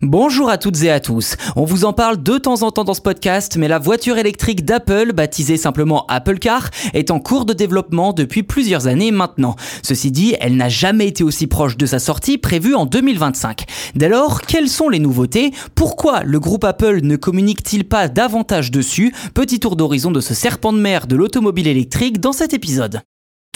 Bonjour à toutes et à tous. On vous en parle de temps en temps dans ce podcast, mais la voiture électrique d'Apple, baptisée simplement Apple Car, est en cours de développement depuis plusieurs années maintenant. Ceci dit, elle n'a jamais été aussi proche de sa sortie prévue en 2025. Dès lors, quelles sont les nouveautés? Pourquoi le groupe Apple ne communique-t-il pas davantage dessus? Petit tour d'horizon de ce serpent de mer de l'automobile électrique dans cet épisode.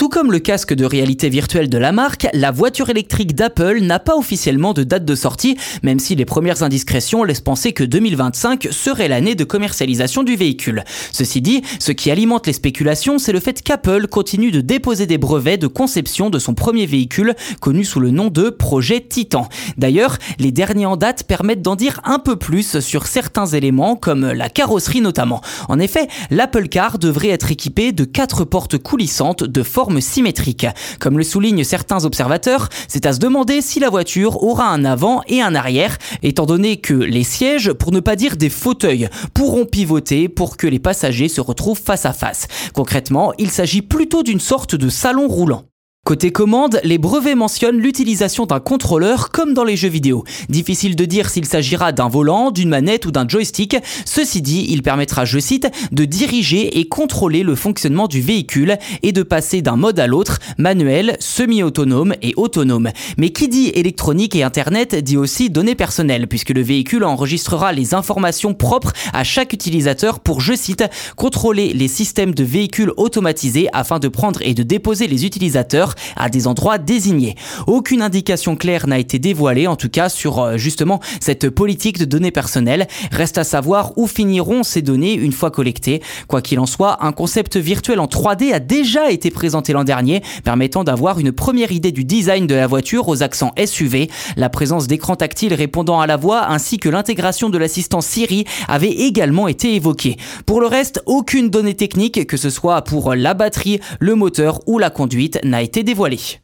Tout comme le casque de réalité virtuelle de la marque, la voiture électrique d'Apple n'a pas officiellement de date de sortie, même si les premières indiscrétions laissent penser que 2025 serait l'année de commercialisation du véhicule. Ceci dit, ce qui alimente les spéculations, c'est le fait qu'Apple continue de déposer des brevets de conception de son premier véhicule, connu sous le nom de projet Titan. D'ailleurs, les derniers en date permettent d'en dire un peu plus sur certains éléments, comme la carrosserie notamment. En effet, l'Apple Car devrait être équipé de quatre portes coulissantes de forme symétrique. Comme le soulignent certains observateurs, c'est à se demander si la voiture aura un avant et un arrière, étant donné que les sièges, pour ne pas dire des fauteuils, pourront pivoter pour que les passagers se retrouvent face à face. Concrètement, il s'agit plutôt d'une sorte de salon roulant. Côté commande, les brevets mentionnent l'utilisation d'un contrôleur comme dans les jeux vidéo. Difficile de dire s'il s'agira d'un volant, d'une manette ou d'un joystick. Ceci dit, il permettra, je cite, de diriger et contrôler le fonctionnement du véhicule et de passer d'un mode à l'autre, manuel, semi-autonome et autonome. Mais qui dit électronique et internet dit aussi données personnelles puisque le véhicule enregistrera les informations propres à chaque utilisateur pour, je cite, contrôler les systèmes de véhicules automatisés afin de prendre et de déposer les utilisateurs à des endroits désignés. Aucune indication claire n'a été dévoilée, en tout cas sur euh, justement cette politique de données personnelles. Reste à savoir où finiront ces données une fois collectées. Quoi qu'il en soit, un concept virtuel en 3D a déjà été présenté l'an dernier, permettant d'avoir une première idée du design de la voiture aux accents SUV. La présence d'écrans tactiles répondant à la voix ainsi que l'intégration de l'assistant Siri avait également été évoquée. Pour le reste, aucune donnée technique, que ce soit pour la batterie, le moteur ou la conduite, n'a été dévoilé.